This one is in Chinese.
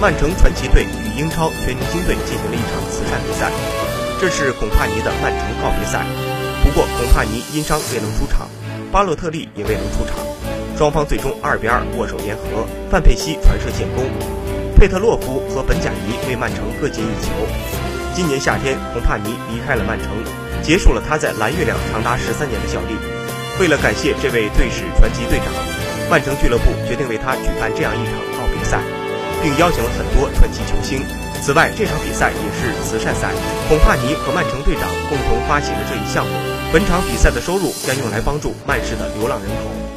曼城传奇队与英超全明星队进行了一场慈善比赛，这是孔帕尼的曼城告别赛。不过孔帕尼因伤未能出场，巴洛特利也未能出场，双方最终二比二握手言和。范佩西传射建功，佩特洛夫和本贾尼为曼城各进一球。今年夏天，孔帕尼离开了曼城，结束了他在蓝月亮长达十三年的效力。为了感谢这位队史传奇队长，曼城俱乐部决定为他举办这样一场告别赛，并邀请了很多传奇球星。此外，这场比赛也是慈善赛，孔帕尼和曼城队长共同发起了这一项目。本场比赛的收入将用来帮助曼市的流浪人口。